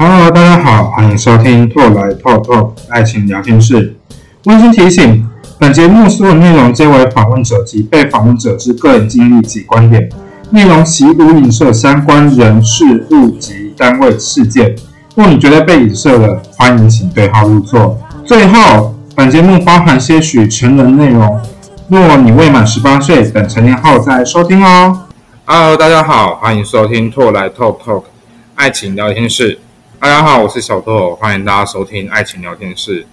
Hello，大家好，欢迎收听拓来 Talk Talk 爱情聊天室。温馨提醒：本节目所有内容皆为访问者及被访问者之个人经历及观点，内容其无影射相关人事物及单位事件。若你觉得被影射了，欢迎请对号入座。最后，本节目包含些许成人内容，若你未满十八岁，等成年后再收听哦。Hello，大家好，欢迎收听拓来 Talk Talk 爱情聊天室。大家好，我是小豆，欢迎大家收听爱情聊天室。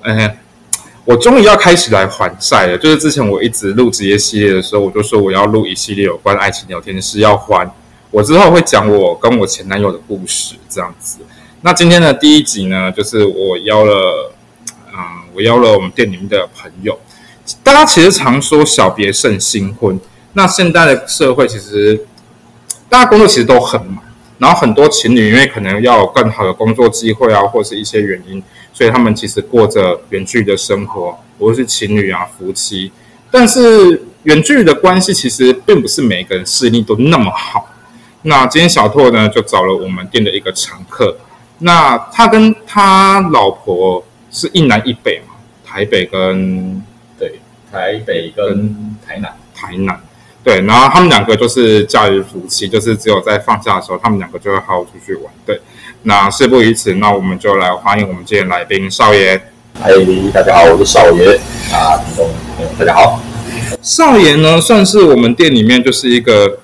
哎，我终于要开始来还债了。就是之前我一直录职业系列的时候，我就说我要录一系列有关爱情聊天室，要还。我之后会讲我跟我前男友的故事，这样子。那今天的第一集呢，就是我邀了，嗯，我邀了我们店里面的朋友。大家其实常说小别胜新婚，那现在的社会其实大家工作其实都很忙。然后很多情侣因为可能要有更好的工作机会啊，或是一些原因，所以他们其实过着远距离的生活，不论是情侣啊、夫妻。但是远距离的关系其实并不是每个人适应力都那么好。那今天小拓呢就找了我们店的一个常客，那他跟他老婆是一南一北嘛，台北跟对台北跟台南，台南。对，然后他们两个就是假日夫妻，就是只有在放假的时候，他们两个就会好好出去玩。对，那事不宜迟，那我们就来欢迎我们今天来宾少爷。嗨，大家好，我是少爷。啊，听众朋友大家好。少爷呢，算是我们店里面就是一个，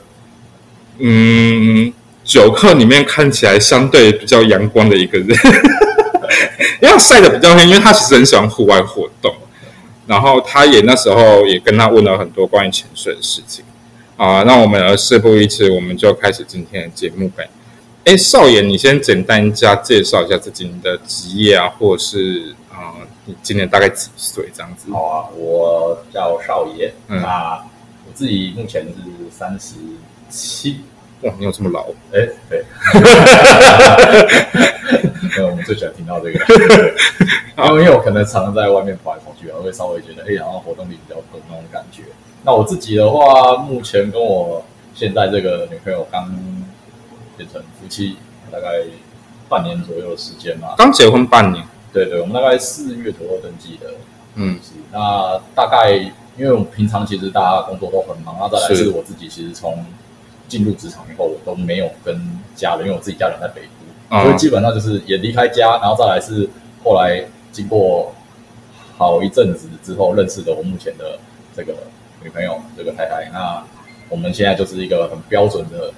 嗯，酒客里面看起来相对比较阳光的一个人，因为晒的比较黑，因为他其实很喜欢户外活动。然后他也那时候也跟他问了很多关于潜水的事情。啊，那我们事不宜迟，我们就开始今天的节目呗。哎，少爷，你先简单加介绍一下自己的职业啊，或者是啊，你今年大概几岁这样子？好啊，我叫少爷，那我自己目前是三十七。哇，你有这么老？哎，对。有我们最喜欢听到这个。因 为因为我可能常常在外面跑来跑去啊，会稍微觉得哎，好像活动力比较多那种感觉。那我自己的话，目前跟我现在这个女朋友刚变成夫妻，大概半年左右的时间嘛。刚结婚半年？对对，我们大概四月左右登记的。嗯，是。那大概因为我们平常其实大家工作都很忙，那再来是我自己其实从进入职场以后，我都没有跟家人，因为我自己家人在北部，所以基本上就是也离开家，然后再来是后来经过好一阵子之后认识的我目前的这个。女朋友，这个太太，那我们现在就是一个很标准的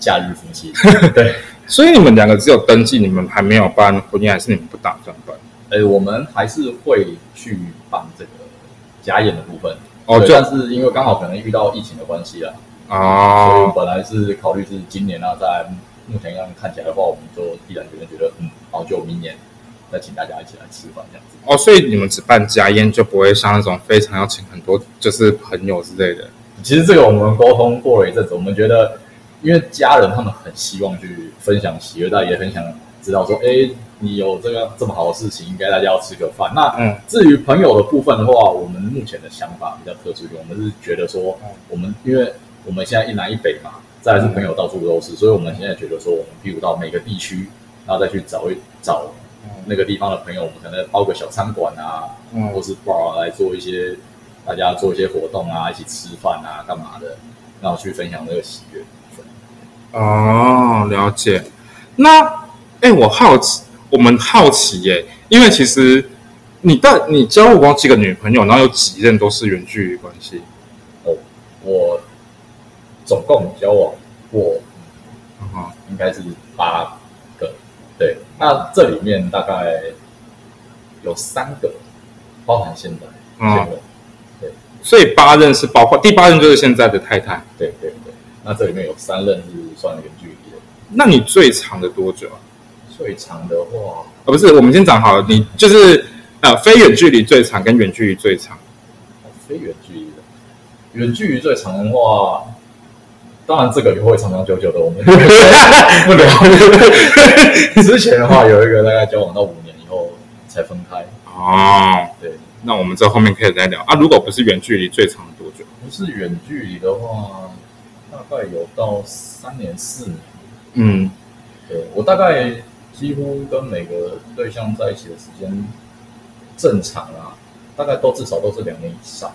假日夫妻。对，所以你们两个只有登记，你们还没有办婚姻，还是你们不打算办？哎，我们还是会去办这个假宴的部分。哦，但是因为刚好可能遇到疫情的关系啦啊，所以本来是考虑是今年啊，在目前样看起来的话，我们就毅然决然觉得，嗯，好，就明年。再请大家一起来吃饭这样子哦，所以你们只办家宴，就不会像那种非常要请很多就是朋友之类的。其实这个我们沟通过了一阵子，我们觉得，因为家人他们很希望去分享喜悦，但也很想知道说，哎，你有这个这么好的事情，应该大家要吃个饭。那嗯，至于朋友的部分的话，我们目前的想法比较特殊一点，我们是觉得说，我们因为我们现在一南一北嘛，再是朋友到处都是，所以我们现在觉得说，我们譬如到每个地区，然后再去找一找。那个地方的朋友，我们可能包个小餐馆啊，嗯或是 bar 来做一些，大家做一些活动啊，一起吃饭啊，干嘛的，然后去分享那个喜悦。哦，了解。那，哎，我好奇，我们好奇耶，因为其实你的你交往过几个女朋友，然后有几任都是远距离关系？哦，我总共交往过，嗯，应该是八个。对，那这里面大概有三个包含现在，嗯，对，所以八任是包括第八任就是现在的太太，对对对。那这里面有三任是算远距离的。那你最长的多久啊？最长的话，啊不是，我们先讲好了，你就是呃非远距离最长跟远距离最长。非远距离的，远距离最长的话。当然，这个也会长长久久的，我们 不聊。之前的话，有一个大概交往到五年以后才分开。哦，对，那我们这后面可以再聊啊。如果不是远距离，最长多久？不是远距离的话，大概有到三年四年。嗯，对，我大概几乎跟每个对象在一起的时间正常啊，大概都至少都是两年以上。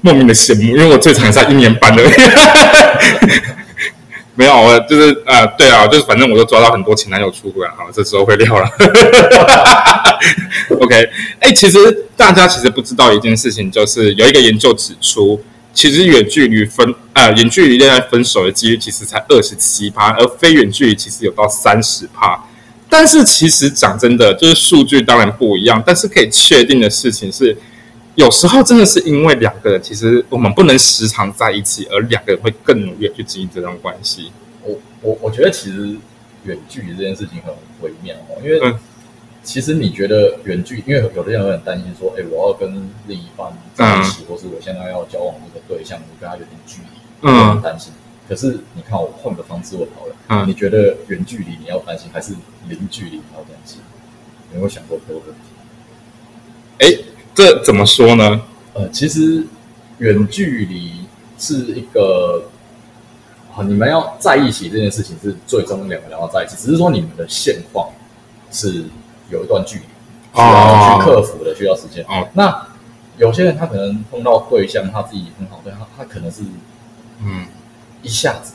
莫名的羡慕，因为我最长才一年半而已。没有，我就是呃，对啊，就是反正我都抓到很多前男友出轨了，好，这时候会聊了。OK，哎，其实大家其实不知道一件事情，就是有一个研究指出，其实远距离分呃远距离恋爱分手的几率其实才二十七趴，而非远距离其实有到三十趴。但是其实讲真的，就是数据当然不一样，但是可以确定的事情是。有时候真的是因为两个人，其实我们不能时常在一起，而两个人会更努力去经营这段关系。我我我觉得其实远距离这件事情很微妙哦，因为其实你觉得远距，因为有的人会很担心说，哎，我要跟另一半在一起，或是我现在要交往这个对象，我跟他有点距离，嗯，担心。可是你看，我换个方式问好了，嗯，你觉得远距离你要担心，还是零距离你要担心？有没有想过这个问题？哎。这怎么说呢？呃，其实远距离是一个，啊，你们要在一起这件事情是最终两个人要在一起，只是说你们的现况是有一段距离需要去克服的，需要时间。哦，那有些人他可能碰到对象，他自己很好，对他他可能是，嗯，一下子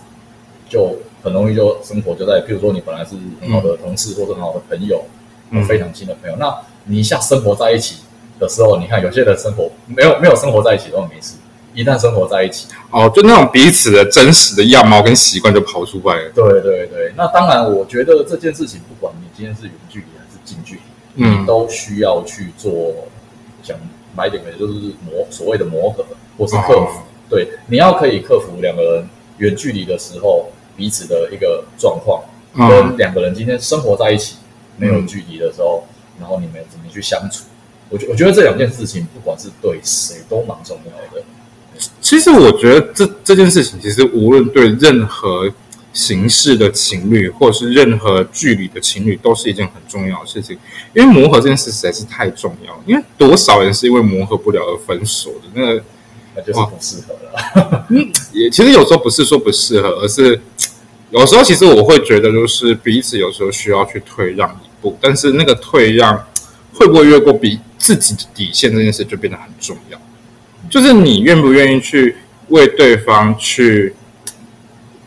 就很容易就生活就在，比如说你本来是很好的同事或者很好的朋友，非常亲的朋友，那你一下生活在一起。的时候，你看有些人生活没有没有生活在一起都没事，一旦生活在一起，哦，就那种彼此的真实的样貌跟习惯就跑出来了。对对对，那当然，我觉得这件事情，不管你今天是远距离还是近距离，你都需要去做想买点的，就是磨所谓的磨合或是克服。对，你要可以克服两个人远距离的时候彼此的一个状况，跟两个人今天生活在一起没有距离的时候，然后你们怎么去相处？我觉我觉得这两件事情，不管是对谁都蛮重要的。其实我觉得这这件事情，其实无论对任何形式的情侣，或者是任何距离的情侣，都是一件很重要的事情。因为磨合这件事实在是太重要。因为多少人是因为磨合不了而分手的，那个那就是不适合了。嗯，也其实有时候不是说不适合，而是有时候其实我会觉得，就是彼此有时候需要去退让一步，但是那个退让会不会越过比自己的底线这件事就变得很重要，就是你愿不愿意去为对方去？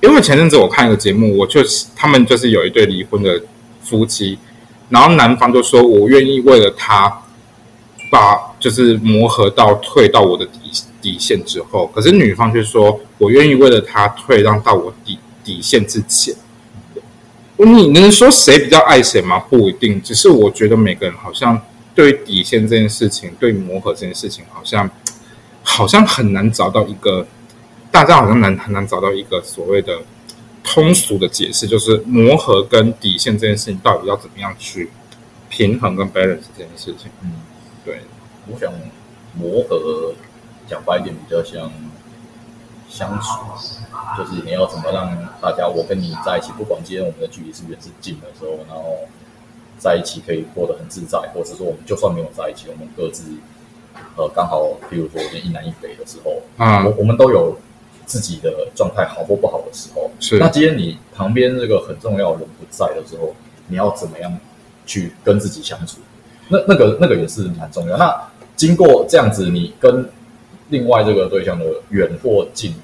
因为前阵子我看一个节目，我就他们就是有一对离婚的夫妻，然后男方就说：“我愿意为了他，把就是磨合到退到我的底底线之后。”可是女方却说：“我愿意为了他退让到我底底线之前。”你能说谁比较爱谁吗？不一定，只是我觉得每个人好像。对底线这件事情，对磨合这件事情，好像好像很难找到一个，大家好像难很难找到一个所谓的通俗的解释，就是磨合跟底线这件事情到底要怎么样去平衡跟 balance 这件事情。嗯，对，我想磨合讲白一点比较像相处，就是你要怎么让大家我跟你在一起，不管今天我们的距离是远是近的时候，然后。在一起可以过得很自在，或者说我们就算没有在一起，我们各自呃刚好，比如说一南一北的时候，嗯，我我们都有自己的状态好或不好的时候。是。那今天你旁边这个很重要的人不在的时候，你要怎么样去跟自己相处？那那个那个也是蛮重要。那经过这样子，你跟另外这个对象的远或近，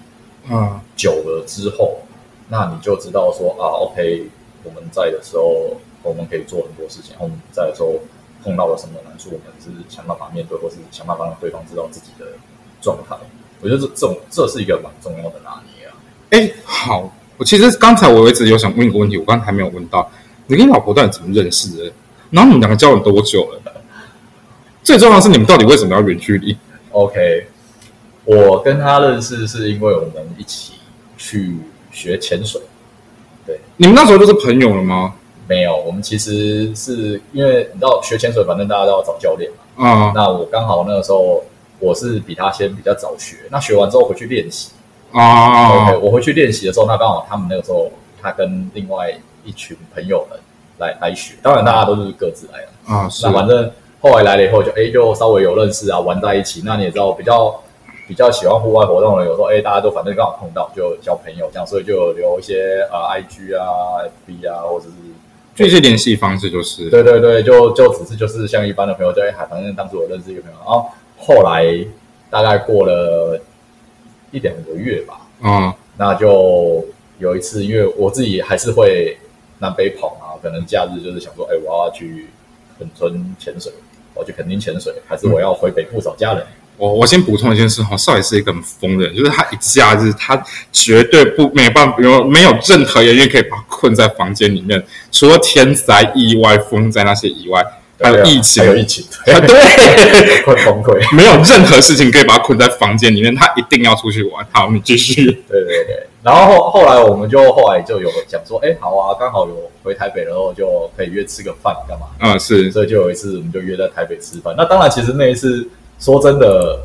啊，久了之后，那你就知道说啊，OK，我们在的时候。我们可以做很多事情，我们在的时候碰到了什么难处，我们是想办法面对，或是想办法让对方知道自己的状态。我觉得这这种这是一个蛮重要的拿捏啊。哎，好，我其实刚才我一直有想问一个问题，我刚才还没有问到，你跟老婆到底怎么认识的？然后你们两个交往多久了？最重要的是你们到底为什么要远距离？OK，我跟他认识是因为我们一起去学潜水。对，你们那时候就是朋友了吗？没有，我们其实是因为你知道学潜水，反正大家都要找教练嘛。啊，那我刚好那个时候我是比他先比较早学，那学完之后回去练习。啊，OK，我回去练习的时候，那刚好他们那个时候他跟另外一群朋友们来来学，当然大家都是各自来的啊。那反正后来来了以后，就哎就稍微有认识啊，玩在一起。那你也知道，比较比较喜欢户外活动的，有时候哎，大家都反正刚好碰到就交朋友这样，所以就留一些呃 I G 啊、F B 啊，或者是这些联系方式，就是对对对，就就只是就是像一般的朋友，在海，反正当时我认识一个朋友，然后后来大概过了一两个月吧，嗯，那就有一次，因为我自己还是会南北跑嘛，可能假日就是想说，哎，我要去垦村潜水，我去垦丁潜水，还是我要回北部找家人。我我先补充一件事哈，少爷是一个很疯的人，就是他一假日他绝对不没有办法，有没有任何原因可以把他困在房间里面，除了天灾、意外、风灾那些以外，还有疫情，还有疫情，对，快崩溃，没有任何事情可以把他困在房间里面，他一定要出去玩。好，你继续。对对对，然后后后来我们就后来就有讲说，哎，好啊，刚好有回台北，然后就可以约吃个饭，干嘛？嗯，是，所以就有一次我们就约在台北吃饭。那当然，其实那一次。说真的，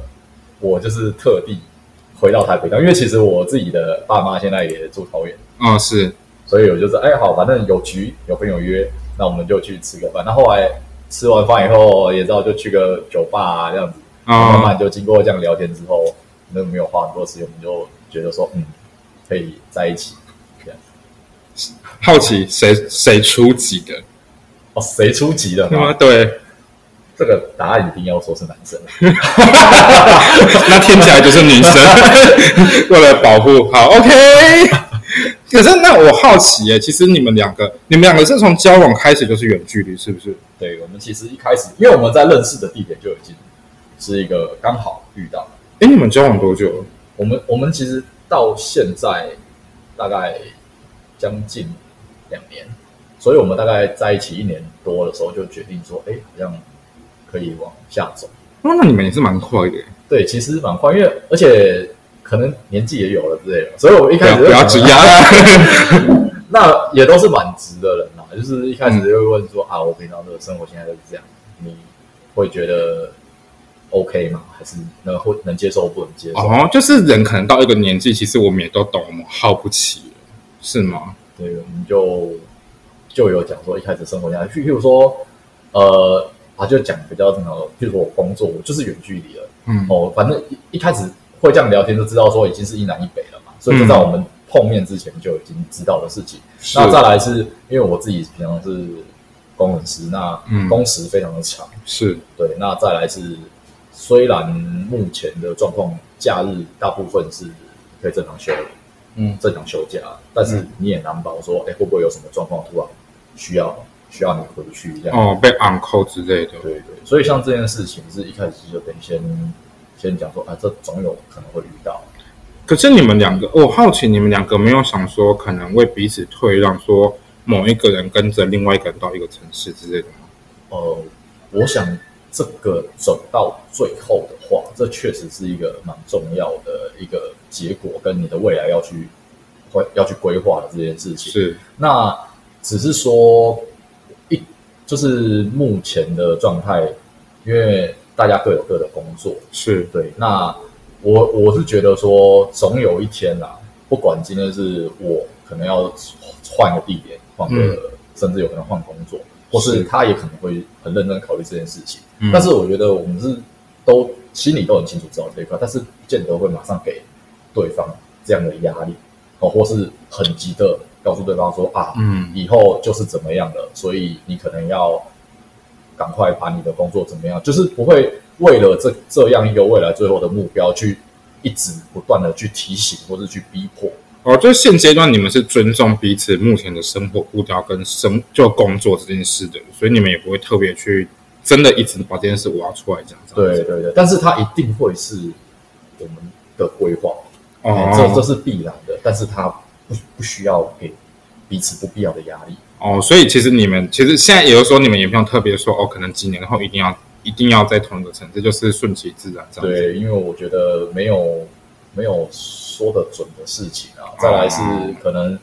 我就是特地回到台北，因为其实我自己的爸妈现在也住桃园，啊是，所以我就是哎好，反正有局有朋友约，那我们就去吃个饭。那后来吃完饭以后，也知道就去个酒吧啊这样子，慢慢就经过这样聊天之后，那没有花很多时间，我们就觉得说嗯，可以在一起。这样，好奇谁谁出级的？哦，谁出级的？对。这个答案一定要说是男生，那听起来就是女生。为了保护好，OK。可是那我好奇耶，其实你们两个，你们两个是从交往开始就是远距离，是不是？对，我们其实一开始，因为我们在认识的地点就已经是一个刚好遇到。哎，你们交往多久？我们我们其实到现在大概将近两年，所以我们大概在一起一年多的时候就决定说，哎，好像。可以往下走，哦，那你们也是蛮快的。对，其实蛮快，因为而且可能年纪也有了之类的，所以我一开始不要挤压。那也都是蛮直的人啦，就是一开始就会问说啊，我平常的生活现在都是这样，你会觉得 OK 吗？还是能会能接受不能接受？哦，就是人可能到一个年纪，其实我们也都懂，我们耗不起是吗？对，我们就就有讲说一开始生活下去，譬如说呃。他就讲比较正常的，譬如说我工作，我就是远距离了，嗯，哦，反正一一开始会这样聊天，就知道说已经是一南一北了嘛，所以就在我们碰面之前就已经知道的事情。那再来是因为我自己平常是工程师，那工时非常的长，是对。那再来是虽然目前的状况，假日大部分是可以正常休，嗯，正常休假，但是你也难保说，哎，会不会有什么状况突然需要。需要你回去这样哦，被 uncle 之类的。对对，所以像这件事情是一开始就得先先讲说啊，这总有可能会遇到。可是你们两个，我好奇你们两个没有想说可能为彼此退让，说某一个人跟着另外一个人到一个城市之类的吗？呃，我想这个走到最后的话，这确实是一个蛮重要的一个结果，跟你的未来要去会要去规划的这件事情。是，那只是说。就是目前的状态，因为大家各有各的工作，是对。那我我是觉得说，总有一天啦，不管今天是我可能要换个地点，换个，甚至有可能换工作，或是他也可能会很认真考虑这件事情。但是我觉得我们是都心里都很清楚知道这一块，但是不见得会马上给对方这样的压力，哦，或是很急的。告诉对方说啊，嗯，以后就是怎么样的，所以你可能要赶快把你的工作怎么样，就是不会为了这这样一个未来最后的目标去一直不断的去提醒或者去逼迫。哦，就是现阶段你们是尊重彼此目前的生活步调跟生就工作这件事的，所以你们也不会特别去真的一直把这件事挖出来讲。对对对，但是它一定会是我们的规划，哦，这这是必然的，但是它。不不需要给彼此不必要的压力哦，所以其实你们其实现在也就是说，你们也不用特别说哦，可能几年后一定要一定要在同一个城市，就是顺其自然这样。对，因为我觉得没有没有说的准的事情啊。再来是可能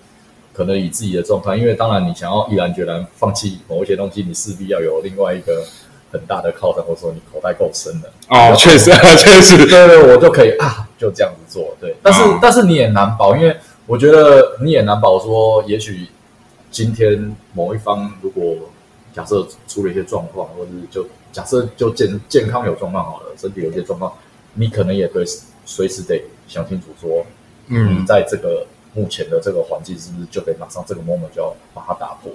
可能以自己的状态，因为当然你想要毅然决然放弃某一些东西，你势必要有另外一个很大的靠山，或者说你口袋够深的哦，确实确实，对对，我就可以啊，就这样子做。对，但是但是你也难保，因为。我觉得你也难保说，也许今天某一方如果假设出了一些状况，或者就假设就健健康有状况好了，身体有一些状况，你可能也对随时得想清楚说，嗯在这个目前的这个环境是不是就得马上这个 moment 就要把它打破？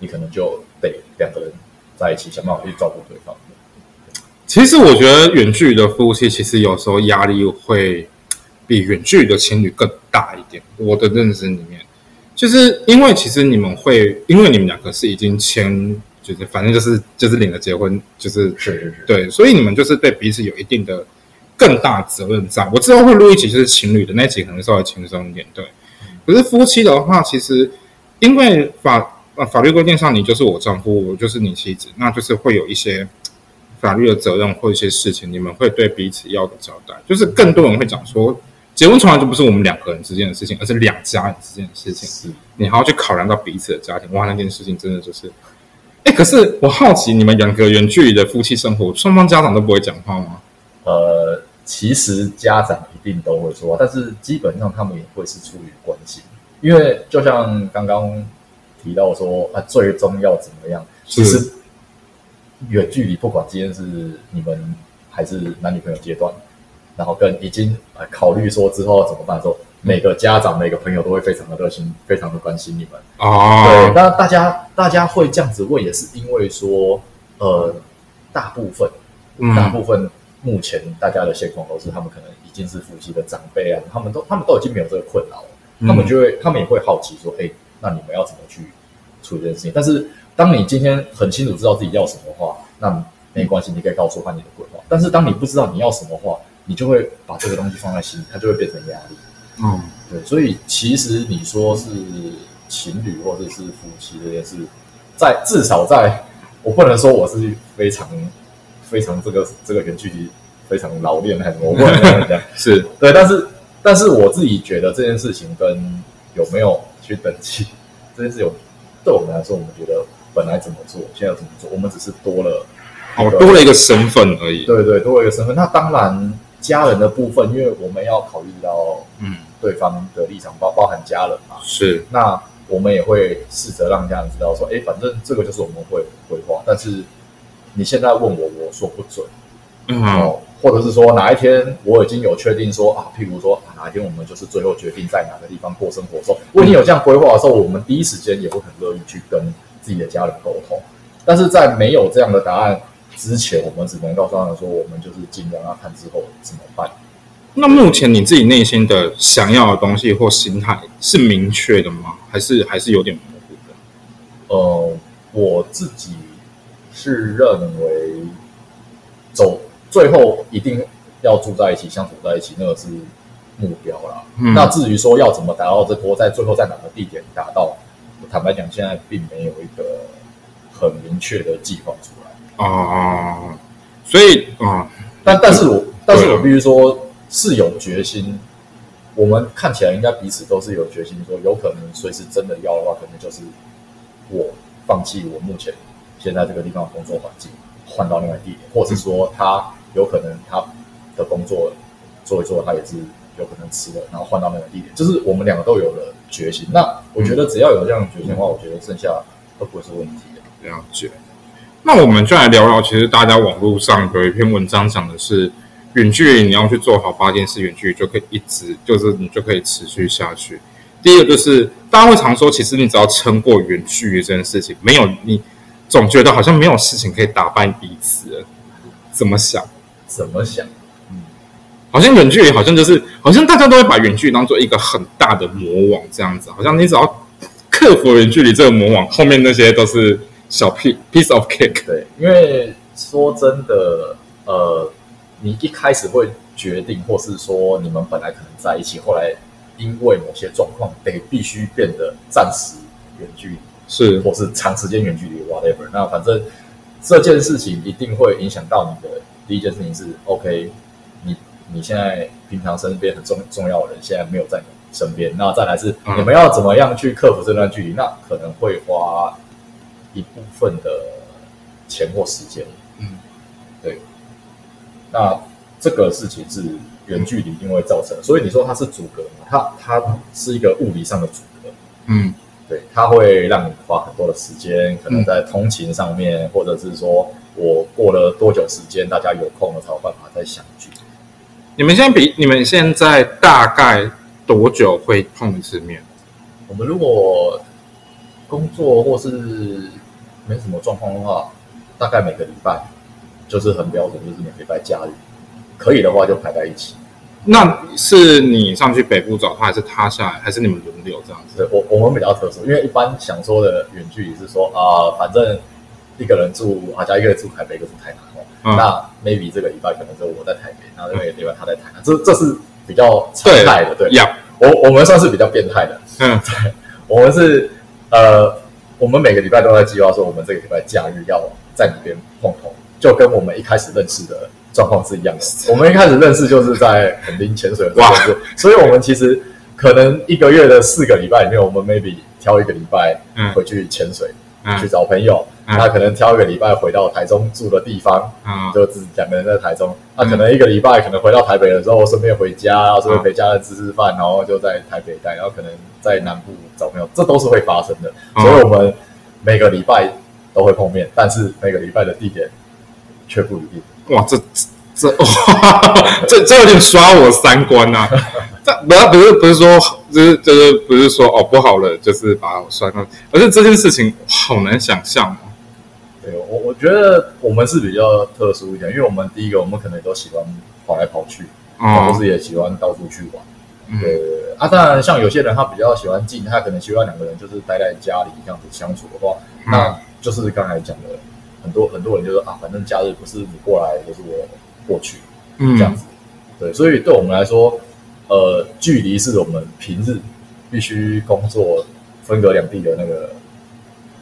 你可能就得两个人在一起想办法去照顾对方。其实我觉得远距离的夫妻，其实有时候压力会比远距离的情侣更大一点。我的认知里面，就是因为其实你们会，因为你们两个是已经签，就是反正就是就是领了结婚，就是是是是，对，所以你们就是对彼此有一定的更大责任在。我之后会录一集就是情侣的那集，可能稍微轻松一点。对，可是夫妻的话，其实因为法呃法律规定上，你就是我丈夫，我就是你妻子，那就是会有一些法律的责任或一些事情，你们会对彼此要个交代。就是更多人会讲说，结婚从来就不是我们两个人之间的事情，而是两家人之间的事情。是你还要去考量到彼此的家庭，哇，那件事情真的就是，哎，可是我好奇，你们两个远距离的夫妻生活，双方家长都不会讲话吗？呃，其实家长一定都会说，但是基本上他们也会是出于关心，因为就像刚刚提到说啊，最终要怎么样，其是实远距离不管今天是你们还是男女朋友阶段，然后跟已经呃考虑说之后要怎么办的时候，每个家长每个朋友都会非常的热心，非常的关心你们。对，哦，那大家大家会这样子问，也是因为说，呃，大部分大嗯，部分目前大家的现况都是，他们可能已经是夫妻的长辈啊，他们都他们都已经没有这个困扰了，他们就会他们也会好奇说，哎、那你们要怎么去处理这件事情？但是当你今天很清楚知道自己要什么话，那没关系，你可以告诉他你的规划。但是当你不知道你要什么话，你就会把这个东西放在心里，它就会变成压力。嗯，对，所以其实你说是情侣或者是夫妻这件事，在至少在我不能说我是非常非常这个这个远距离非常老练还是什么，我不能这样讲。是，对，但是但是我自己觉得这件事情跟有没有去登记这件事有，对我们来说，我们觉得本来怎么做，现在怎么做，我们只是多了一哦，多了一个身份而已。对对，多了一个身份。那当然，家人的部分，因为我们要考虑到嗯，对方的立场，包包含家人嘛。是，那我们也会试着让家人知道说，哎，反正这个就是我们会规划，但是你现在问我，我说不准嗯，哦，或者是说哪一天我已经有确定说啊，譬如说啊哪一天我们就是最后决定在哪个地方过生活的时候，如果你有这样规划的时候，我们第一时间也会很乐意去跟自己的家人沟通。但是在没有这样的答案之前，我们只能告诉他们说，我们就是尽量要看之后怎么办。那目前你自己内心的想要的东西或心态是明确的吗？还是还是有点模糊的？呃，我自己是认为走最后一定要住在一起、相处在一起，那个是目标啦。嗯那至于说要怎么达到这波，在最后在哪个地点达到，坦白讲，现在并没有一个很明确的计划出来。哦，所以啊、但但是我但是我必须说是有决心，我们看起来应该彼此都是有决心，说有可能随时真的要的话，可能就是我放弃我目前现在这个地方的工作环境，换到另外地点，或者是说他有可能他的工作做一做，他也是有可能辞了，然后换到那个地点，就是我们两个都有了决心。那我觉得只要有这样的决心的话，我觉得剩下都不会是问题的。了解。那我们就来聊聊，其实大家网络上有一篇文章讲的是，远距离你要去做好八件事，远距离就可以一直就是你就可以持续下去。第一个就是大家会常说，其实你只要撑过远距离这件事情，没有你总觉得好像没有事情可以打败彼此，怎么想？怎么想？嗯好像远距离好像就是好像大家都会把远距离当做一个很大的魔网这样子，好像你只要克服远距离这个魔网，后面那些都是小 piece piece of cake。对，因为说真的，呃，你一开始会决定，或是说你们本来可能在一起，后来因为某些状况得必须变得暂时远距离，是或是长时间远距离，whatever。那反正这件事情一定会影响到你的第一件事情是，OK，你你现在平常身边很重重要的人现在没有在你身边，那再来是嗯你们要怎么样去克服这段距离，那可能会花一部分的钱或时间。嗯，对。那这个事情是远距离一定会造成的，所以你说它是阻隔嘛？它它是一个物理上的阻隔。嗯对，它会让你花很多的时间，可能在通勤上面，或者是说我过了多久时间，大家有空了才有办法再相聚。你们现在比你们现在大概多久会碰一次面？我们如果工作或是没什么状况的话，大概每个礼拜就是很标准，就是每个礼拜假日，可以的话就排在一起。那是你上去北部找他，还是他下来，还是你们轮流这样子？对我我们比较特殊，因为一般想说的远距离是说啊、反正一个人住啊，加一个人住台北，一个住台南哦。嗯那 maybe 这个礼拜可能就我在台北，然后那个礼拜他在台南，这这是比较常对态的。对，呀，我我们算是比较变态的，嗯，对我们是呃，我们每个礼拜都在计划说，我们这个礼拜假日要在哪边碰头，就跟我们一开始认识的状况是一样的。我们一开始认识就是在垦丁潜水的时候，所以我们其实可能一个月的四个礼拜里面，我们 maybe 挑一个礼拜嗯。回去潜水，嗯去找朋友。他可能挑一个礼拜回到台中住的地方，嗯就自己两个人在台中。他可能一个礼拜可能回到台北的时候，顺便回家，然后顺便陪家人吃吃饭，然后就在台北待，然后可能在南部找朋友，这都是会发生的。嗯所以我们每个礼拜都会碰面，但是每个礼拜的地点却不一定。哇，这这哇，这 这有点刷我三观呐、这不要不是不是说就是就是不是说哦不好了，就是把我刷光，而是这件事情好难想象哦。对我，我觉得我们是比较特殊一点，因为我们第一个，我们可能都喜欢跑来跑去，哦同时也喜欢到处去玩。嗯对啊，当然像有些人他比较喜欢静，他可能希望两个人就是待在家里这样子相处的话，嗯那就是刚才讲的，很多很多人就说啊，反正假日不是你过来，就是我过去嗯这样子。对，所以对我们来说，呃，距离是我们平日必须工作分隔两地的那个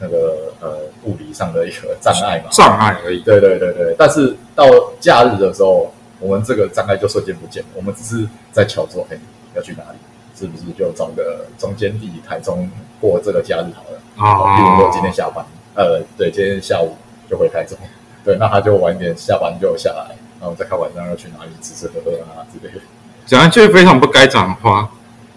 那个呃物理上的一个障碍嘛。障碍而已。对对对对，但是到假日的时候，我们这个障碍就瞬间不见了。我们只是在瞧说，哎，要去哪里？是不是就找个中间地台中过这个假日好了？啊比如说今天下班，呃，对，今天下午就回台中，对，那他就晚一点下班就下来，然后再看晚上要去哪里吃吃喝喝啊之类的。讲一句非常不该讲的话，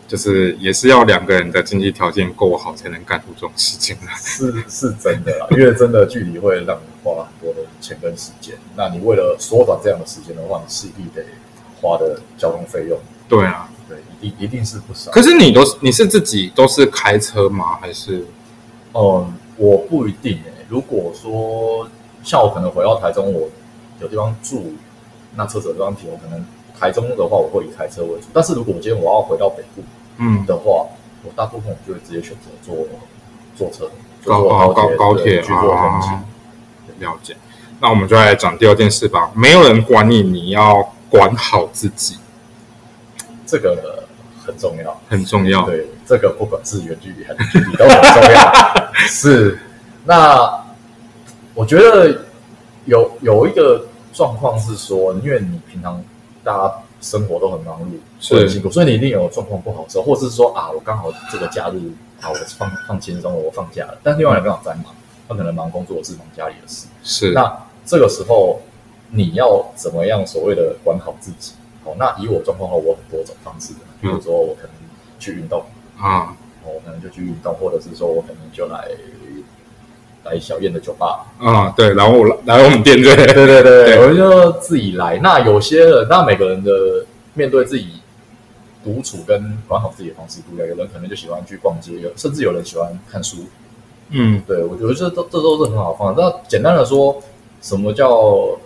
就是也是要两个人的经济条件够好，才能干出这种事情来。是是真的啦，因为真的距离会让你花很多的钱跟时间。那你为了缩短这样的时间的话，你势必得花的交通费用，对啊，对，一定一定是不少。可是你都是你是自己都是开车吗？还是嗯，我不一定诶、如果说下午可能回到台中，我有地方住，那车子有地方停，我可能台中的话，我会以开车为主。但是如果我今天我要回到北部嗯的话，我大部分我就会直接选择坐坐车，就高坐高高铁，高铁去做通勤。啊？了解。那我们就来讲第二件事吧。没有人管你，你要管好自己，这个很重要。很重要。对，这个不管是远距离还是距离都很重要。是，那我觉得有有一个状况是说，因为你平常大家生活都很忙碌，是。很辛苦，所以你一定有状况不好的时候，或者是说啊，我刚好这个假日啊，我放放轻松了，我放假了，但另外一个刚好在忙，他可能忙工作的事，忙家里的事，是。那这个时候你要怎么样所谓的管好自己？好，那以我状况的话，我很多种方式的，比如说我可能去运动，啊，哦我可能就去运动，或者是说我可能就来来小燕的酒吧，啊，对，然后我来我们店对，对对对对我就自己来。那有些人，那每个人的面对自己独处跟管好自己的方式不一样，有人可能就喜欢去逛街，有甚至有人喜欢看书，嗯。对，我觉得这都这都是很好的方法。那简单的说，什么叫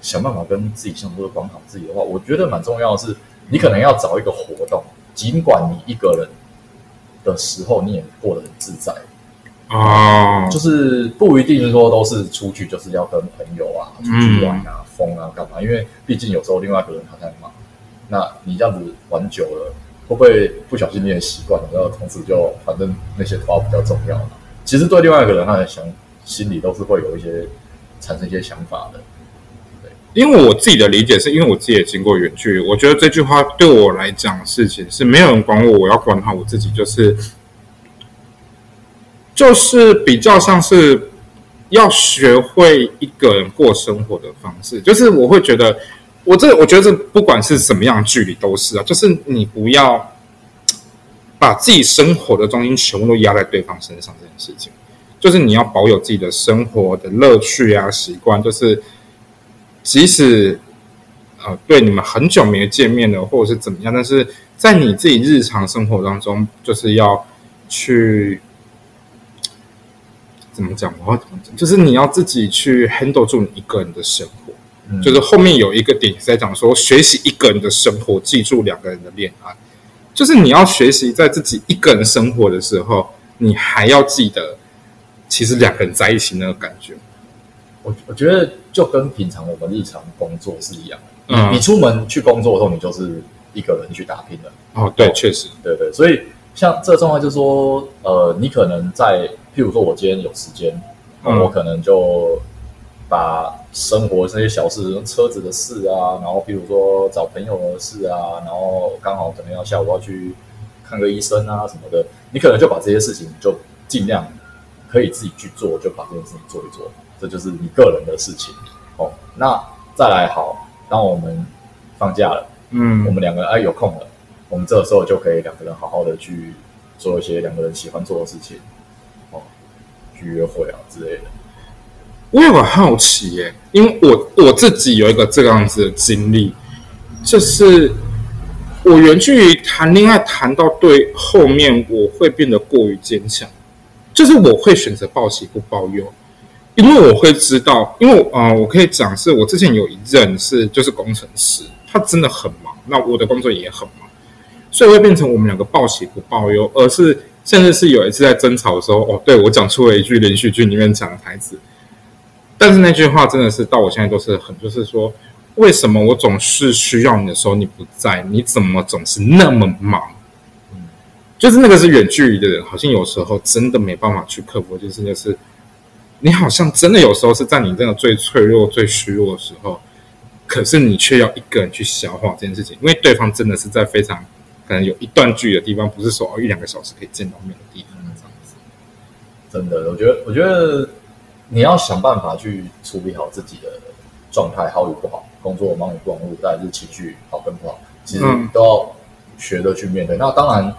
想办法跟自己相处、管好自己的话，我觉得蛮重要的是，你可能要找一个活动，尽管你一个人的时候，你也过得很自在，啊，就是不一定说都是出去就是要跟朋友啊出去玩啊、疯啊干嘛，因为毕竟有时候另外一个人他在忙，那你这样子玩久了，会不会不小心你也习惯了，然后从此就反正那些话比较重要嘛？其实对另外一个人他的想心里都是会有一些产生一些想法的。因为我自己的理解是因为我自己也经过远距离，我觉得这句话对我来讲的事情是没有人管我，我要管好我自己，就是就是比较像是要学会一个人过生活的方式，就是我会觉得我这我觉得这不管是什么样距离都是啊，就是你不要把自己生活的重心全部都压在对方身上这件事情，就是你要保有自己的生活的乐趣啊习惯，就是。即使呃，对你们很久没见面了，或者是怎么样，但是在你自己日常生活当中，就是要去怎么讲？我要怎么讲？就是你要自己去 handle 住你一个人的生活。嗯就是后面有一个点是在讲说，学习一个人的生活，记住两个人的恋爱。就是你要学习在自己一个人生活的时候，你还要记得，其实两个人在一起那个感觉。我我觉得就跟平常我们日常工作是一样的。嗯你出门去工作的时候，你就是一个人去打拼的。哦，对，确实，对对，所以像这个状况就是说，呃，你可能在，譬如说我今天有时间，嗯我可能就把生活这些小事，车子的事啊，然后譬如说找朋友的事啊，然后刚好可能要下午要去看个医生啊什么的，你可能就把这些事情就尽量可以自己去做，就把这件事情做一做，这就是你个人的事情哦。那再来好，当我们放假了。嗯，我们两个哎有空了，我们这个时候就可以两个人好好的去做一些两个人喜欢做的事情，哦，约会啊之类的。我有个好奇耶，因为我我自己有一个这个样子的经历，就是我远距离谈恋爱谈到对后面，我会变得过于坚强，就是我会选择报喜不报忧，因为我会知道，因为啊、我可以讲是我之前有一任是就是工程师，他真的很忙，那我的工作也很忙，所以会变成我们两个报喜不报忧，而是甚至是有一次在争吵的时候，哦，对我讲出了一句连续剧里面讲的台词。但是那句话真的是到我现在都是很，就是说，为什么我总是需要你的时候你不在？你怎么总是那么忙？嗯就是那个是远距离的人，好像有时候真的没办法去克服，就是就是你好像真的有时候是在你真的最脆弱、最虚弱的时候，可是你却要一个人去消化这件事情，因为对方真的是在非常可能有一段距离的地方，不是说哦一两个小时可以见到面的地方这样子。真的，我觉得，我觉得你要想办法去处理好自己的状态，好与不好，工作忙与不忙碌，再来是情绪好跟不好，其实嗯都要学着去面对。那当然，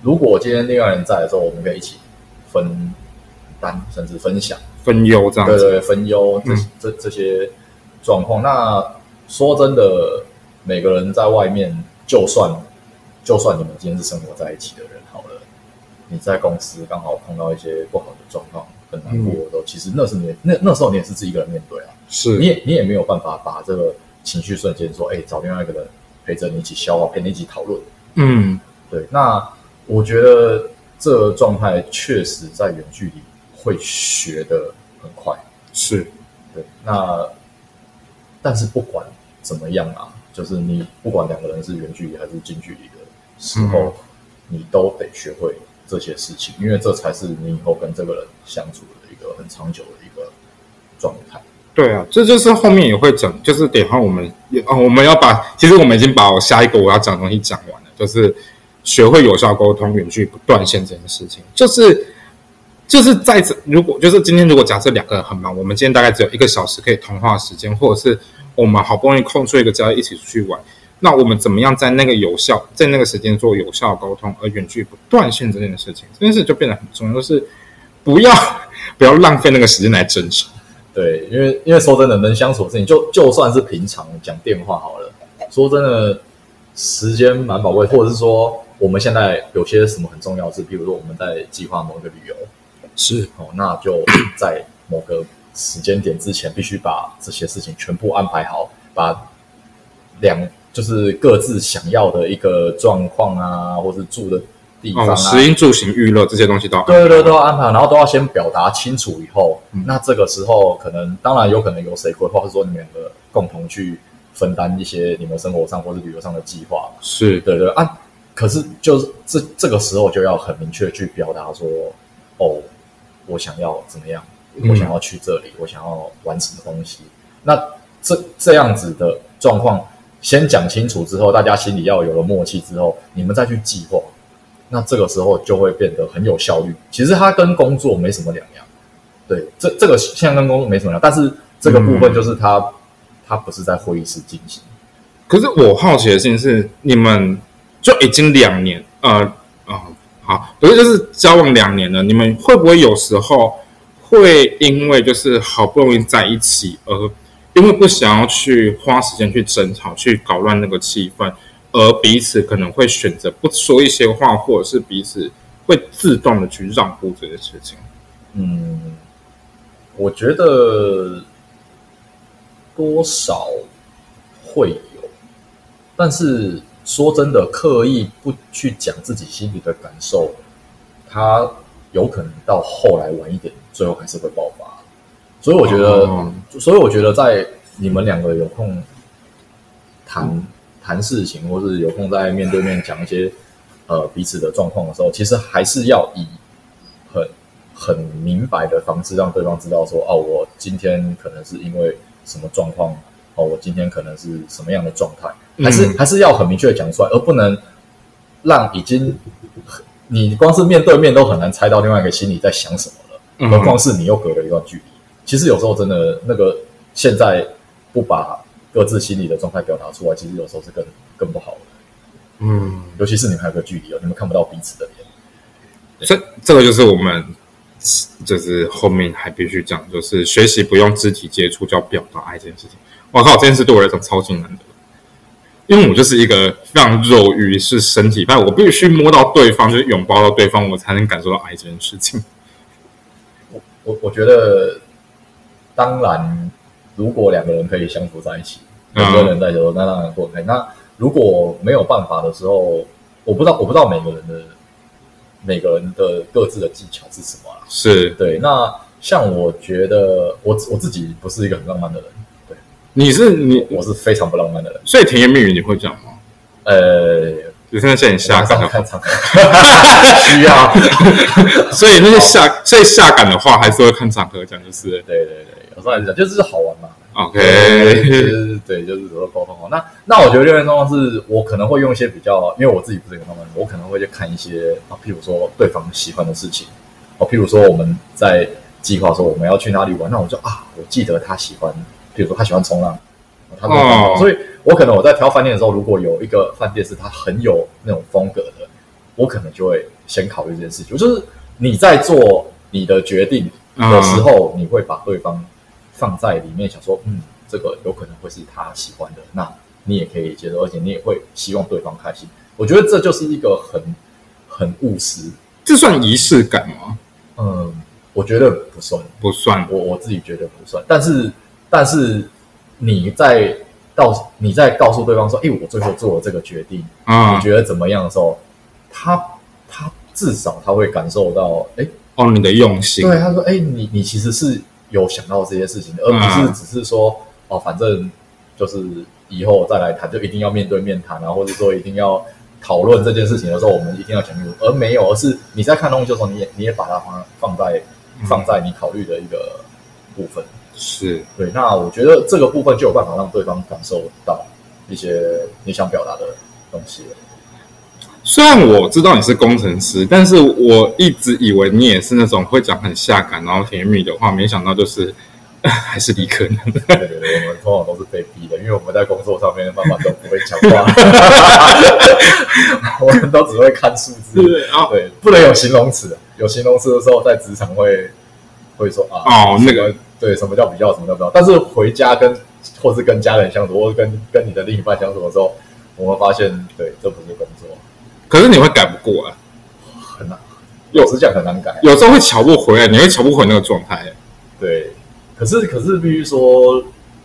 如果今天另外人在的时候，我们可以一起分担，甚至分享。分忧这样子，对对，分忧这、嗯这这些状况。那说真的，每个人在外面，就算就算你们今天是生活在一起的人好了，你在公司刚好碰到一些不好的状况，很难过的时候，其实那是你那那时候你也是自己一个人面对啊，是你也你也没有办法把这个情绪瞬间说，哎，找另外一个人陪着你一起消化，陪你一起讨论。嗯对，那我觉得这状态确实在远距离会学得很快。是对，那但是不管怎么样啊，就是你不管两个人是远距离还是近距离的时候，你都得学会这些事情，因为这才是你以后跟这个人相处的一个很长久的一个状态。对啊，这就是后面也会讲，就是等下我们也哦，我们要把，其实我们已经把我下一个我要讲的东西讲完了，就是学会有效沟通、远距不断线这件事情，就是就是在这，如果就是今天如果假设两个人很忙，我们今天大概只有一个小时可以通话时间，或者是我们好不容易空出一个假日一起出去玩，那我们怎么样在那个有效在那个时间做有效沟通，而远距离不断线这件事情，这件事就变得很重要，就是不要 不要浪费那个时间来争吵。对，因为因为说真的，能相处的事情，就就算是平常讲电话好了，说真的，时间蛮宝贵，或者是说我们现在有些什么很重要的事，比如说我们在计划某一个旅游，是哦，那就在某个时间点之前，必须把这些事情全部安排好，把两就是各自想要的一个状况啊，或是住的地方啊，哦，食衣住行娱乐这些东西都要对对对，都要安排，然后都要先表达清楚以后，嗯。那这个时候可能当然有可能由谁规划，或者说你们两个共同去分担一些你们生活上或是旅游上的计划，是。对对啊。可是就是这这个时候就要很明确去表达说，哦，我想要怎么样，嗯。我想要去这里，我想要玩什么东西。那这这样子的状况，先讲清楚之后，大家心里要有了默契之后，你们再去计划。那这个时候就会变得很有效率。其实它跟工作没什么两样，对，这这个现在跟工作没什么两样，但是这个部分就是它、它不是在会议室进行，可是我好奇的事情是，你们就已经两年，呃啊、好，不是就是交往两年了，你们会不会有时候会因为就是好不容易在一起而因为不想要去花时间去争吵，去搞乱那个气氛，而彼此可能会选择不说一些话，或者是彼此会自动的去让步这件事情。嗯，我觉得多少会有，但是说真的，刻意不去讲自己心里的感受，他有可能到后来晚一点，最后还是会爆发。所以我觉得，哦所以我觉得，在你们两个有空谈谈事情，或是有空在面对面讲一些呃彼此的状况的时候，其实还是要以很很明白的方式让对方知道说，哦，我今天可能是因为什么状况，哦，我今天可能是什么样的状态，还是、嗯还是要很明确的讲出来，而不能让已经你光是面对面都很难猜到另外一个心里在想什么了。嗯何况是你又隔了一段距离。其实有时候真的那个现在不把各自心里的状态表达出来，其实有时候是更更不好的。嗯，尤其是你们还有个距离哦，你们看不到彼此的脸。这这个就是我们就是后面还必须讲，就是学习不用肢体接触就要表达爱这件事情。我靠，这件事对我来讲超级难的，因为我就是一个非常肉欲是身体派，我必须摸到对方，就是拥抱到对方，我才能感受到爱这件事情。我我我觉得，当然，如果两个人可以相处在一起，嗯人跟人在一起的时候，那当然不 OK。那如果没有办法的时候，我不知道，我不知道每个人的每个人的各自的技巧是什么啦。是对，那像我觉得我我自己不是一个很浪漫的人，对你是你，我是非常不浪漫的人。所以甜言蜜语你会讲吗？呃，就是那些很下岗的话上看，场 需要，所以那些下所以下岗的话还是会看场合讲，就是对对对，有时候还是讲，就是好玩嘛。OK，就是对，就是有时候沟通好。那那我觉得另外一种状况是我可能会用一些比较，因为我自己不是一个浪漫人，我可能会去看一些啊，譬如说对方喜欢的事情，哦，譬如说我们在计划说我们要去哪里玩，那我就啊，我记得他喜欢，譬如说他喜欢冲浪，哦他所以我可能我在挑饭店的时候，如果有一个饭店是他很有那种风格的，我可能就会先考虑这件事情。就是你在做你的决定的时候，你会把对方放在里面，想说，嗯，这个有可能会是他喜欢的，那你也可以接受，而且你也会希望对方开心。我觉得这就是一个很很务实，这算仪式感吗？嗯，我觉得不算，不算，我我自己觉得不算，但是但是你在告你在告诉对方说，哎、我最后做了这个决定，啊。你觉得怎么样的时候，他他至少他会感受到，哎、哦，你的用心，对，他说：“哎、你你其实是有想到这些事情，而不是嗯只是说哦，反正就是以后再来谈，就一定要面对面谈啊，或者说一定要讨论这件事情的时候，我们一定要讲清楚，而没有，而是你在看东西的时候，你也你也把它放放在放在你考虑的一个部分。是对，那我觉得这个部分就有办法让对方感受到一些你想表达的东西了。虽然我知道你是工程师，但是我一直以为你也是那种会讲很下感，然后甜言蜜语的话，没想到就是 还是理科男。对对对，我们通常都是被逼的，因为我们在工作上面慢慢都不会讲话，我们都只会看数字。对，然后对，不能有形容词，有形容词的时候在职场会会说啊，哦那个对，什么叫比较，什么叫比较，但是回家跟或是跟家人相处，或者跟跟你的另一半相处的时候，我们发现，对，这不是工作，可是你会改不过来，很难，有时讲很难改。有时候会瞧不回来，你会瞧不回那个状态。对，可是可是必须说，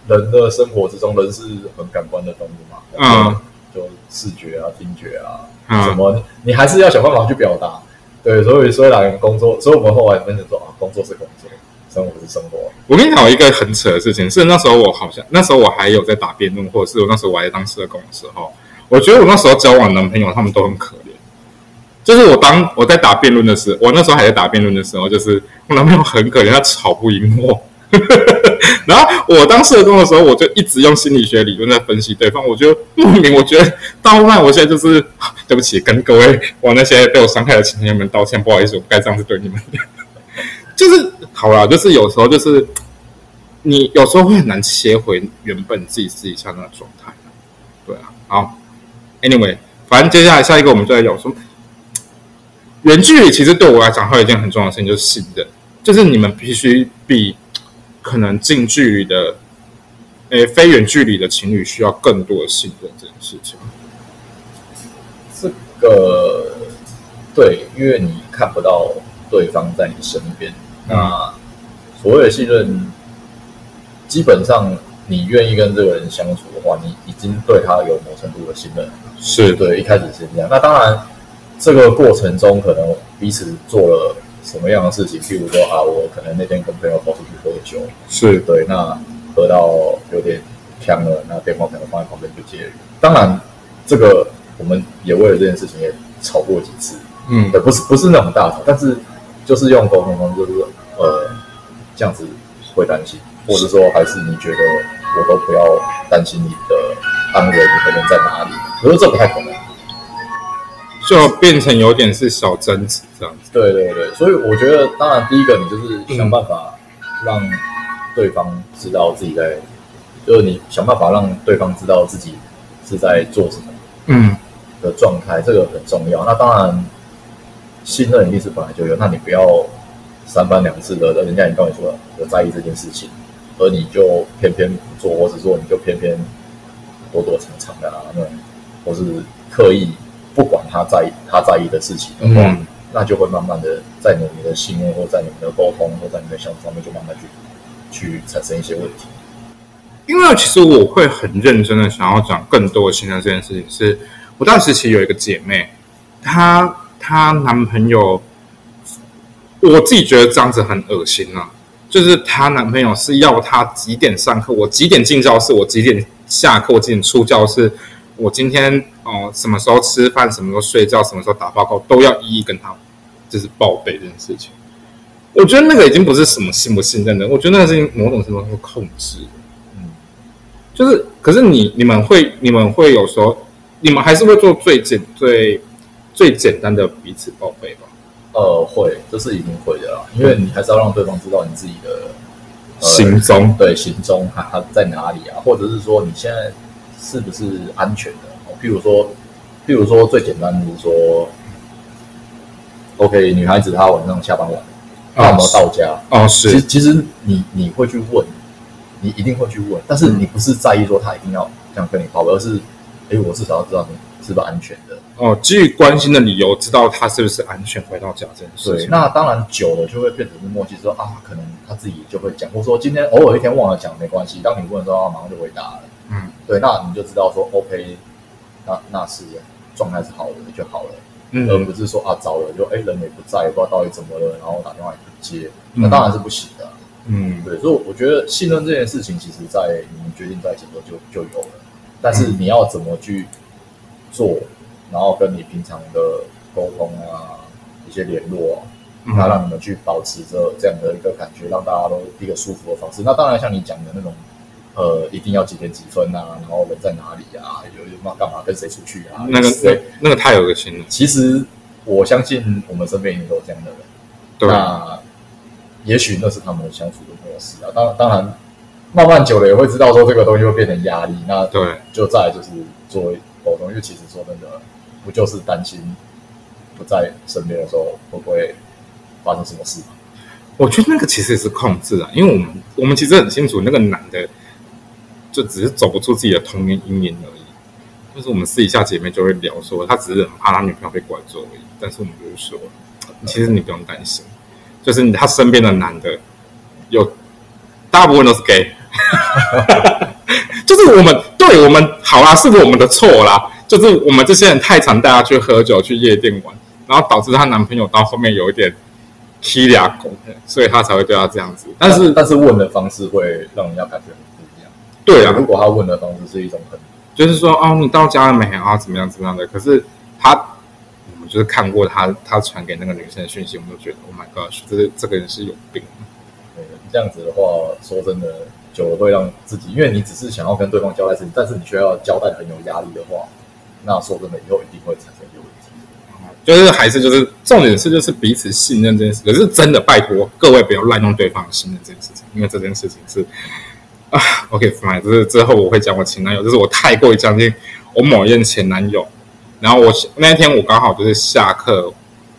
人的生活之中，人是很感官的动物嘛，嗯，就视觉啊、听觉啊，嗯什么，你还是要想办法去表达。对，所以虽然工作，所以我们后来分成说啊，工作是工作，生活是生活。我跟你讲一个很扯的事情，是那时候我好像那时候我还有在打辩论，或者是我那时候我还在当社工的时候，我觉得我那时候交往男朋友他们都很可怜。就是我当我在打辩论的时候，我那时候还在打辩论的时候，就是我男朋友很可怜，他吵不赢我。然后我当社工的时候，我就一直用心理学理论在分析对方。我就莫名，我觉得到后来，我现在就是对不起，跟各位我那些被我伤害的亲人们道歉，不好意思，我不该这样子对你们。就是好啦，就是有时候就是你有时候会很难切回原本自己私底下那个状态。对啊，好，anyway，反正接下来下一个我们就来讲说，远距离其实对我来讲还有一件很重要的事情，就是信任，就是你们必须比可能近距离的诶非远距离的情侣需要更多的信任这件事情？这个对，因为你看不到对方在你身边，那所谓的信任，基本上你愿意跟这个人相处的话，你已经对他有某程度的信任。是对，一开始是这样。那当然，这个过程中可能彼此做了什么样的事情，譬如说啊，我可能那天跟朋友跑出去喝酒，是对，那喝到有点呛了，那电话可能放在旁边就接。当然，这个我们也为了这件事情也吵过几次，嗯也，不是不是那种大吵，但是就是用沟通方式，就是呃这样子会担心，或者说还是你觉得我都不要担心你的安危，你可能在哪里？我说这不太可能。就变成有点是小争执这样子。对对对，所以我觉得，当然第一个你就是想办法让对方知道自己在，就是你想办法让对方知道自己是在做什么嗯的状态，这个很重要。那当然，信任一定是本来就有，那你不要三番两次的，人家已经跟你说我在意这件事情，而你就偏偏不做，或者说你就偏偏躲躲藏藏的啊，那或是刻意不管他在意他在意的事情的话，嗯那就会慢慢的在你们的信任或在你们的沟通或在你们的相处上面，就慢慢去去产生一些问题。因为其实我会很认真的想要讲更多的信任这件事情是，我当时其实有一个姐妹，她她男朋友，我自己觉得这样子很恶心啊。就是她男朋友是要她几点上课，我几点进教室，我几点下课，我几点出教室，我今天哦、呃什么时候吃饭，什么时候睡觉，什么时候打报告，都要一一跟他就是报备这件事情。我觉得那个已经不是什么信不信任的，我觉得那个是某种程度上会控制。嗯，就是，可是你你们会你们会有时候，你们还是会做最简最最简单的彼此报备吧？呃，会，这是一定会的啦，因为你还是要让对方知道你自己的、呃行踪对行踪他他在哪里啊，或者是说你现在是不是安全的？哦，譬如说，譬如说最简单的是说，OK，女孩子她晚上下班晚，她有没有到家？哦，是，其实其实你你会去问，你一定会去问，但是你不是在意说她一定要这样跟你报备，而是，哎，我至少要知道你是不是安全的。哦，基于关心的理由，知道她是不是安全回到家这件事对，情。那当然久了就会变成是默契，说啊，可能他自己就会讲，或者说今天偶尔一天忘了讲没关系，当你问的时候，他马上就回答了。嗯，对，那你就知道说 OK，那那是状态是好的就好了，嗯。而嗯不是说啊找了就哎人也不在，不知道到底怎么了，然后打电话也不接，嗯。那当然是不行的啊。嗯。对，所以我觉得信任这件事情，其实在你们决定在一起的时候就就有了，但是你要怎么去做，然后跟你平常的沟通啊，一些联络啊，嗯。那让你们去保持着这样的一个感觉，让大家都一个舒服的方式。那当然像你讲的那种，呃，一定要几点几分啊，然后人在哪里啊，有有要干嘛，跟谁出去啊，那个对那那个太恶心了。其实我相信我们身边也都有这样的人。对，那也许那是他们相处的模式啊。当当然，慢慢久了也会知道说这个东西会变成压力。那对，就再就是作为沟通，因为其实说真的，不就是担心不在身边的时候会不会发生什么事吗？我觉得那个其实也是控制啊，因为我们我们其实很清楚，那个男的就只是走不出自己的童年阴影而已。就是我们私底下姐妹就会聊说，他只是很怕他女朋友被拐走而已。但是我们就是说，其实你不用担心，就是他身边的男的有大部分都是 gay，就是我们对我们好啦，是我们的错啦，就是我们这些人太常带他去喝酒、去夜店玩，然后导致她男朋友到后面有一点踢俩狗，所以他才会对她这样子。但是但是问的方式会让人家感觉。对啊如，果他问的方式是一种很就是说哦，你到家了没啊？怎么样怎么样的？可是他，我们就是看过他他传给那个女生的讯息，我们就觉得 Oh my God，这是这个人是有病。呃这样子的话，说真的，久了会让自己，因为你只是想要跟对方交代事情，但是你却要交代很有压力的话，那说真的，以后一定会产生一些问题。就是还是就是重点是就是彼此信任这件事，可是真的拜托各位不要滥用对方的信任这件事情，因为这件事情是啊，OK fine，就是之后我会讲我前男友，就是我太过于相信我某一任前男友，然后我那天我刚好就是下课，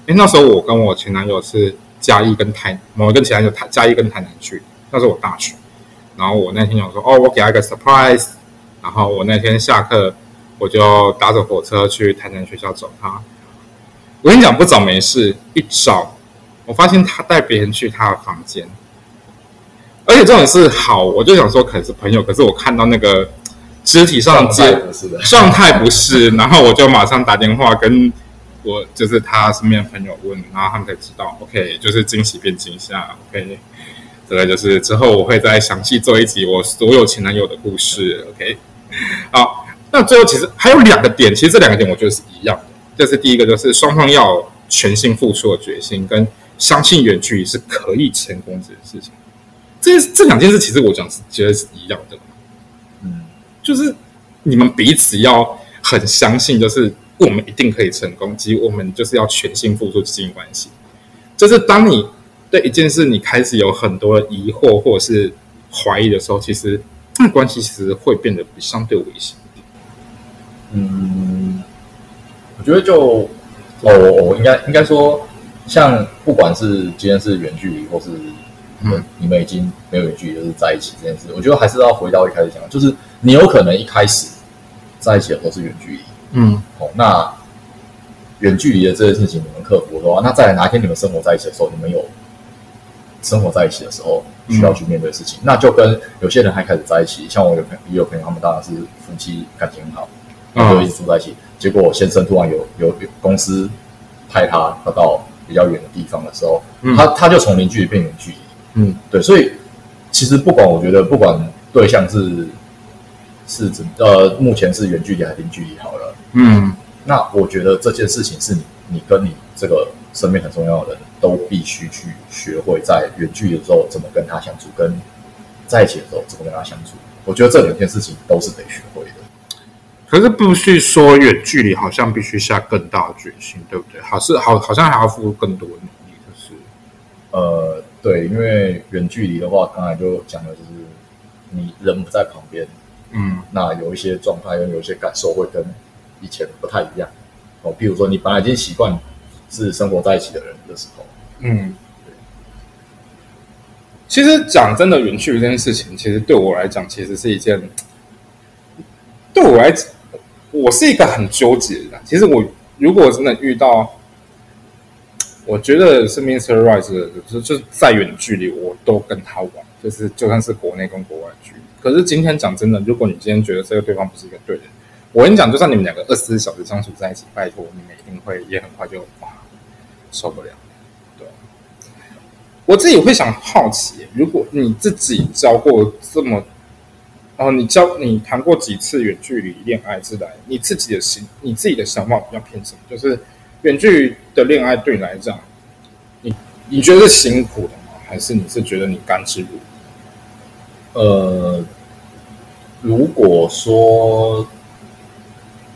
因为那时候我跟我前男友是嘉义跟台某一个前男友台嘉义跟台南去，那时候我大学，然后我那天想说，哦，我给他一个 surprise，然后我那天下课我就搭着火车去台南学校找他。我跟你讲，不找没事，一找我发现他带别人去他的房间，而且这种是好，我就想说可能是朋友，可是我看到那个肢体上的接状态不是，然后我就马上打电话跟我就是他身边的朋友问，然后他们才知道，OK，就是惊喜变惊吓，OK，这个就是之后我会再详细做一集我所有前男友的故事，OK，好，那最后其实还有两个点，其实这两个点我觉得是一样的，这是第一个，就是双方要全心付出的决心，跟相信远距离是可以成功这件事情，这这两件事其实我讲是觉得是一样的。嗯，就是你们彼此要很相信，就是我们一定可以成功，及我们就是要全心付出经营关系。就是当你对一件事你开始有很多疑惑或者是怀疑的时候，其实那关系其实会变得比相对危险一点。嗯，我觉得就哦，应该应该说，像不管是今天是远距离，或是你们、你们已经没有远距离，就是在一起这件事，我觉得还是要回到一开始讲，就是你有可能一开始在一起的时候是远距离，嗯。哦，那远距离的这件事情你们克服的话，那再来哪一天你们生活在一起的时候，你们有生活在一起的时候需要去面对的事情，那就跟有些人还开始在一起，像我有朋也有朋友，他们当然是夫妻感情很好，然后就一直住在一起，结果先生突然有有有公司派他要到比较远的地方的时候，嗯。他他就从零距离变远距离，嗯对，所以其实不管我觉得不管对象是是怎呃目前是远距离还是近距离好了。嗯那我觉得这件事情是你你跟你这个身边很重要的人都必须去学会在远距离的时候怎么跟他相处，跟在一起的时候怎么跟他相处。我觉得这两件事情都是得学会的。可是不是说远距离好像必须下更大的决心，对不对？好是好，好像还要付出更多的努力，就是呃，对，因为远距离的话，刚才就讲的，就是你人不在旁边，嗯那有一些状态跟有一些感受会跟以前不太一样。哦，譬如说你本来已经习惯是生活在一起的人的时候，嗯。其实讲真的，远距离这件事情，其实对我来讲，其实是一件对我来讲，我是一个很纠结的人。其实我如果真的遇到，我觉得是 Mr. Right 的，就是就是再远距离，我都跟他玩，就是就算是国内跟国外距离。可是今天讲真的，如果你今天觉得这个对方不是一个对的人，我跟你讲，就算你们两个二十四小时相处在一起，拜托你们一定会也很快就哇受不了。对，我自己会想好奇，如果你自己交过这么，哦，你交你谈过几次远距离恋爱之来，你自己的心，你自己的想法比较偏什么？就是远距离的恋爱对你来讲，你你觉得是辛苦的吗？还是你是觉得你甘之如饴？呃，如果说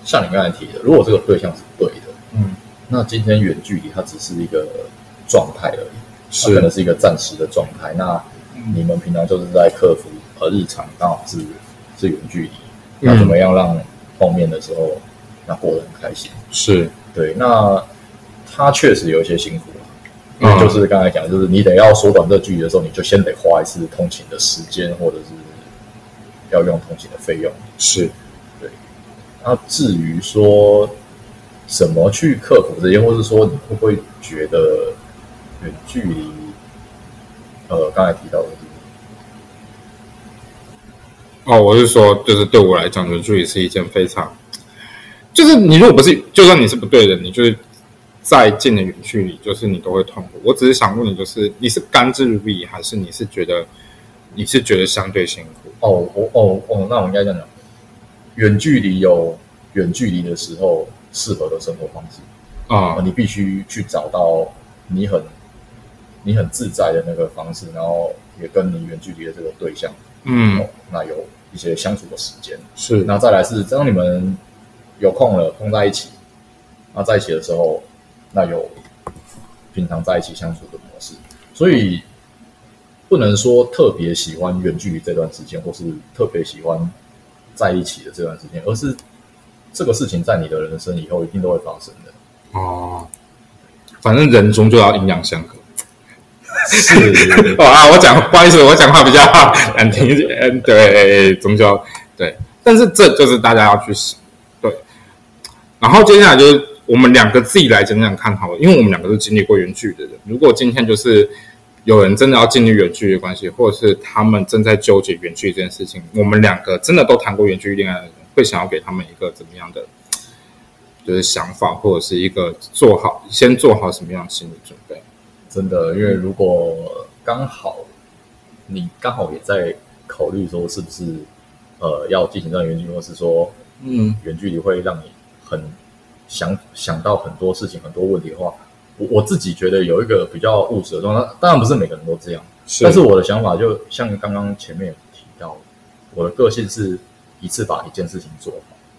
像你刚才提的，如果这个对象是对的，嗯，那今天远距离它只是一个状态而已，是可能是一个暂时的状态。那你们平常就是在克服，呃，日常刚好是是远距离，那怎么样让后面的时候那过得很开心？是，对，那他确实有一些辛苦了。因嗯为就是刚才讲，就是你得要缩短这距离的时候，你就先得花一次通勤的时间，或者是要用通勤的费用。是，对那至于说怎么去克服这些，或是说你会不会觉得远距离，呃，刚才提到的，哦，我是说，就是对我来讲，远距离是一件非常，就是你如果不是，就算你是不对的，你就是再近的远距离，就是你都会痛苦。我只是想问你，就是你是甘之如饴，还是你是觉得你是觉得相对辛苦？哦，我哦哦，那我应该这样讲，远距离有远距离的时候适合的生活方式。啊、啊，你必须去找到你很你很自在的那个方式，然后也跟你远距离的这个对象，嗯哦，那有一些相处的时间。是，那再来是，当你们有空了，碰在一起，那在一起的时候，那有平常在一起相处的模式，所以不能说特别喜欢远距离这段时间，或是特别喜欢在一起的这段时间，而是这个事情在你的人生以后一定都会发生的。哦，反正人终究要阴阳相隔。是 啊，我讲不好意思，我讲话比较难听一点。嗯，对，终究对，但是这就是大家要去。然后接下来就是我们两个自己来讲讲看好了，因为我们两个都经历过远距的人。如果今天就是有人真的要经历远距的关系，或者是他们正在纠结远距这件事情，我们两个真的都谈过远距恋爱的人，会想要给他们一个怎么样的，就是想法，或者是一个做好先做好什么样的心理准备？真的，因为如果刚好你刚好也在考虑说是不是呃要进行这样远距，或是说嗯，远距离会让你很想想到很多事情、很多问题的话，我我自己觉得有一个比较务实的状态，当然不是每个人都这样，但是我的想法就像刚刚前面有提到，我的个性是一次把一件事情做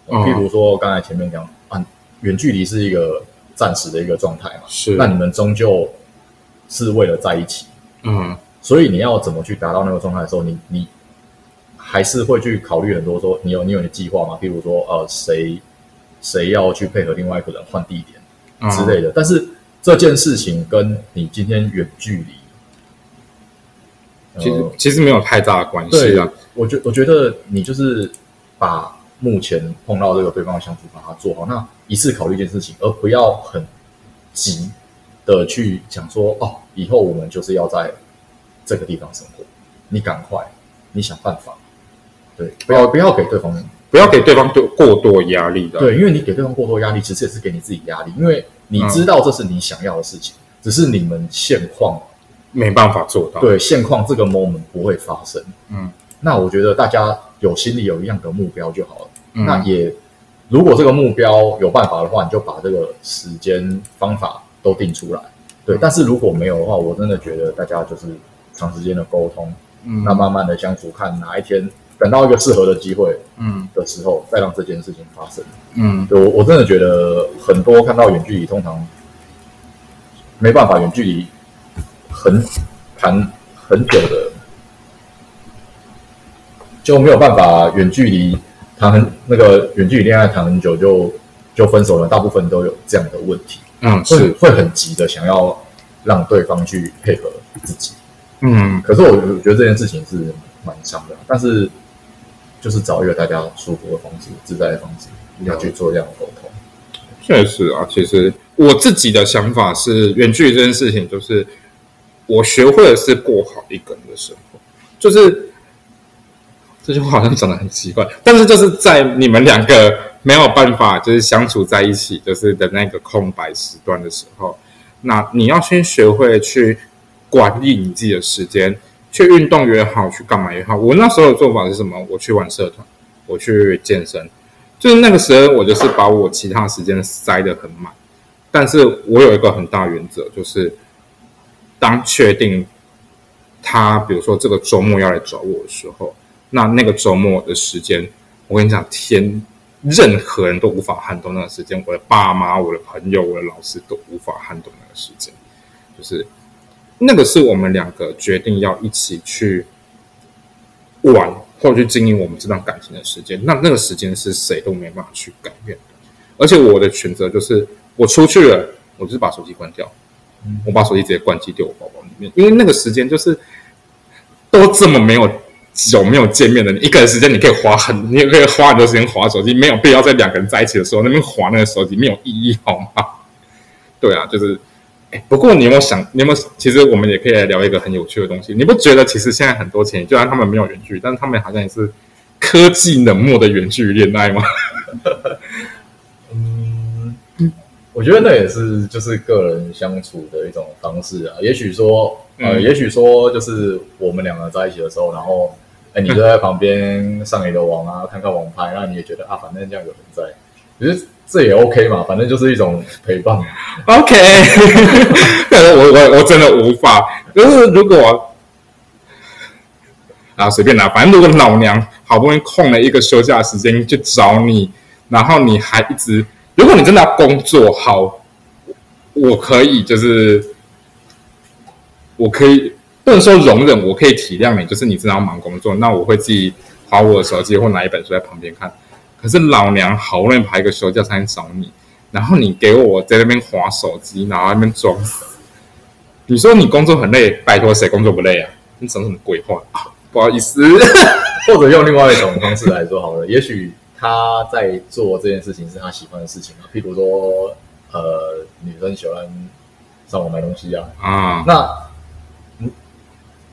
好，嗯譬如说刚才前面讲啊，远距离是一个暂时的一个状态嘛，是。那你们终究是为了在一起，嗯。所以你要怎么去达到那个状态的时候，你你还是会去考虑很多，说你有你有你的计划吗？譬如说，呃，谁谁要去配合另外一个人换地点嗯之类的。但是这件事情跟你今天远距离，呃其实其实没有太大的关系对啊。，我觉我觉得你就是把目前碰到这个对方的相处把它做好，那一次考虑一件事情，而不要很急的去想说哦，以后我们就是要在这个地方生活，你赶快，你想办法，对，不要不要给对方不要给对方多过多压力的。，对，因为你给对方过多压力，其实也是给你自己压力，因为你知道这是你想要的事情，只是你们现况没办法做到。，对现况这个 moment 不会发生。嗯，那我觉得大家有心里有一样的目标就好了。嗯那也如果这个目标有办法的话，你就把这个时间方法都定出来。对，但是如果没有的话，我真的觉得大家就是长时间的沟通，嗯那慢慢的相处，看哪一天等到一个适合的机会嗯。的时候，再让这件事情发生。嗯。对我我真的觉得很多看到远距离，通常没办法远距离很谈很久的，就没有办法远距离谈很那个远距离恋爱谈很久就就分手了，大部分都有这样的问题，嗯会是。会很急的想要让对方去配合自己。嗯。可是我我觉得这件事情是蛮伤的，但是就是找一个大家舒服的方式、自在的方式，要去做这样的沟通。确实啊，其实我自己的想法是，远距离这件事情，就是我学会的是过好一个人的生活，就是这句话好像讲的很奇怪，但是就是在你们两个没有办法就是相处在一起，就是的那个空白时段的时候，那你要先学会去管理你自己的时间，去运动也好，去干嘛也好。我那时候的做法是什么？我去玩社团，我去健身。就是那个时候，我就是把我其他时间塞得很满，但是我有一个很大原则，就是当确定他，比如说这个周末要来找我的时候，那那个周末的时间，我跟你讲，天，任何人都无法撼动那个时间，我的爸妈、我的朋友、我的老师都无法撼动那个时间，就是那个是我们两个决定要一起去玩或者去经营我们这段感情的时间，那那个时间是谁都没办法去改变的。而且我的选择就是，我出去了，我就是把手机关掉，我把手机直接关机丢我包包里面，因为那个时间就是都这么没有久没有见面的，你一个人时间你可以花很，你也可以花很多时间划手机，没有必要在两个人在一起的时候那边划那个手机，没有意义，好吗？对啊，就是。哎，不过你有没有想？你有没有？其实我们也可以来聊一个很有趣的东西。你不觉得其实现在很多情侣，就算他们没有远距，但是他们好像也是科技冷漠的远距离恋爱吗？嗯，我觉得那也是就是个人相处的一种方式啊。也许说，呃，嗯也许说就是我们两个在一起的时候，然后，哎，你就在旁边上你的网啊，看看网拍，那你也觉得啊，反正这样有人在，其实这也 OK 嘛，反正就是一种陪伴。OK，我我我真的无法，就是如果啊随便拿，反正如果老娘好不容易空了一个休假时间去找你，然后你还一直，如果你真的要工作好，我可以就是我可以不能说容忍，我可以体谅你，就是你真的要忙工作，那我会自己划我的手机或拿一本书在旁边看。可是老娘好不容易排一个休假才能找你，然后你给我在那边划手机，然后在那边装死，你说你工作很累，拜托谁工作不累啊？你讲什么鬼话？不好意思，或者用另外一种方式来说好了，也许他在做这件事情是他喜欢的事情啊，譬如说，呃，女生喜欢上网买东西啊，啊，那嗯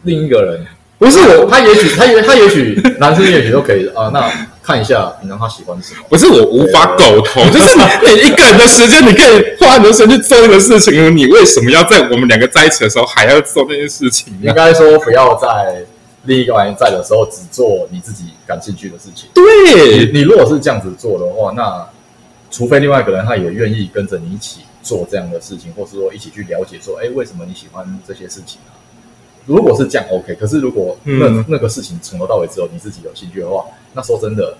另一个人不是我，他也许他也他也许男生也许都可以啊，那看一下平常他喜欢什么。不是我无法苟同，就是你你一个人的时间，你可以花很多时间去做这个事情，你为什么要在我们两个在一起的时候还要做那件事情呢应？该说不要在另一个人在的时候只做你自己感兴趣的事情。你对，你如果是这样子做的话，那除非另外一个人他也愿意跟着你一起做这样的事情，或是说一起去了解说，哎，为什么你喜欢这些事情啊？如果是这样 OK，可是如果那、嗯那个事情从头到尾只有你自己有兴趣的话，那说真的，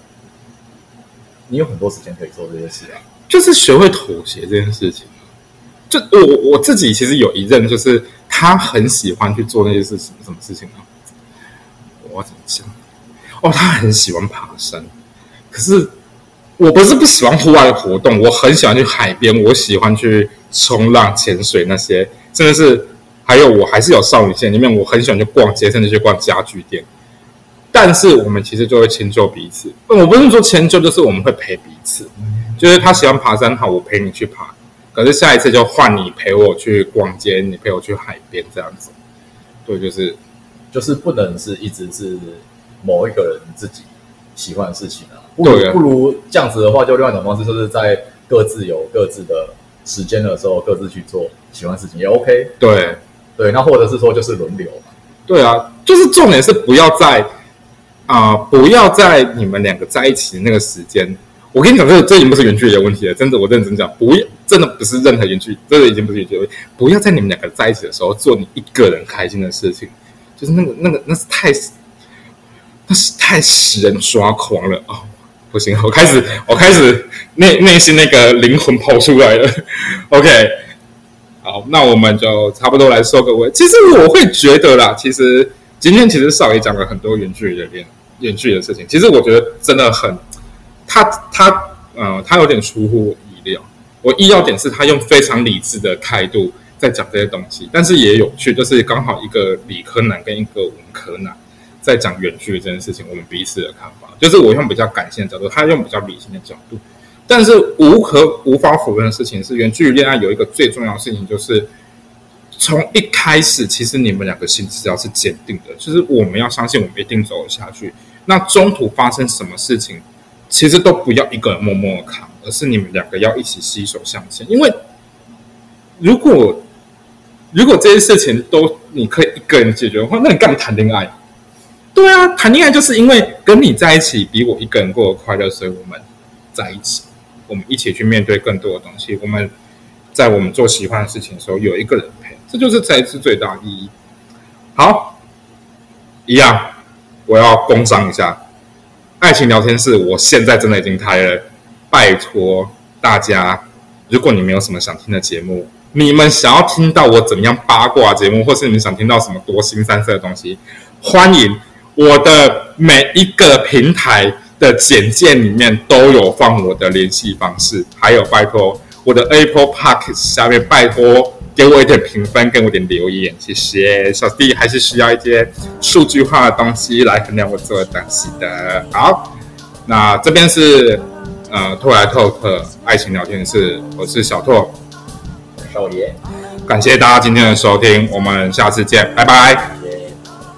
你有很多时间可以做这些事啊。就是学会妥协这件事情。就我我自己其实有一任，就是他很喜欢去做那些事情，什么事情呢？我要怎么讲？哦，他很喜欢爬山，可是我不是不喜欢户外的活动，我很喜欢去海边，我喜欢去冲浪、潜水那些，真的是。还有，我还是有少女线里面，我很喜欢去逛街，甚至去逛家具店。但是我们其实就会迁就彼此。我不是说迁就，就是我们会陪彼此。就是他喜欢爬山，好，我陪你去爬。可是下一次就换你陪我去逛街，你陪我去海边这样子。对，就是就是不能是一直是某一个人自己喜欢的事情啊。不如不如这样子的话，就另外一种方式，就是在各自有各自的时间的时候，各自去做喜欢的事情也 OK。对对，那或者是说就是轮流嘛。对啊，就是重点是不要在啊、不要在你们两个在一起的那个时间。我跟你讲，这这已经不是远距离的问题了，真的，我认真讲，不要，真的不是任何远距，这个已经不是远距离的问题。不要在你们两个在一起的时候做你一个人开心的事情，就是那个那个那是太，那是太使人抓狂了哦。不行，我开始我开始内内心那个灵魂跑出来了。OK，好，那我们就差不多来收个尾。其实我会觉得啦，其实今天其实少爷讲了很多远距离的恋远距离的事情，其实我觉得真的很，他他呃他有点出乎我意料。我意料点是他用非常理智的态度在讲这些东西，但是也有趣，就是刚好一个理科男跟一个文科男在讲远距离这件事情，我们彼此的看法，就是我用比较感性的角度，他用比较理性的角度。但是无可无法否认的事情是，远距离恋爱有一个最重要的事情，就是从一开始，其实你们两个心智要是坚定的，就是我们要相信我们一定走下去。那中途发生什么事情，其实都不要一个人默默扛，而是你们两个要一起携手向前。因为如果如果这些事情都你可以一个人解决的话，那你干嘛谈恋爱？对啊，谈恋爱就是因为跟你在一起比我一个人过得快乐，所以我们在一起，我们一起去面对更多的东西。我们在我们做喜欢的事情的时候，有一个人陪，这就是才是最大意义。好，一样，我要工商一下，爱情聊天室，我现在真的已经开了，拜托大家，如果你们有什么想听的节目，你们想要听到我怎么样八卦节目，或是你们想听到什么多新三色的东西，欢迎我的每一个平台的简介里面都有放我的联系方式，还有拜托我的 Apple Park 下面拜托给我一点评分，给我一点留言，谢谢。小弟还是需要一些数据化的东西来衡量我做的东西的。好，那这边是呃拓来透克爱情聊天室，我是小拓，少爷。感谢大家今天的收听，我们下次见，拜拜。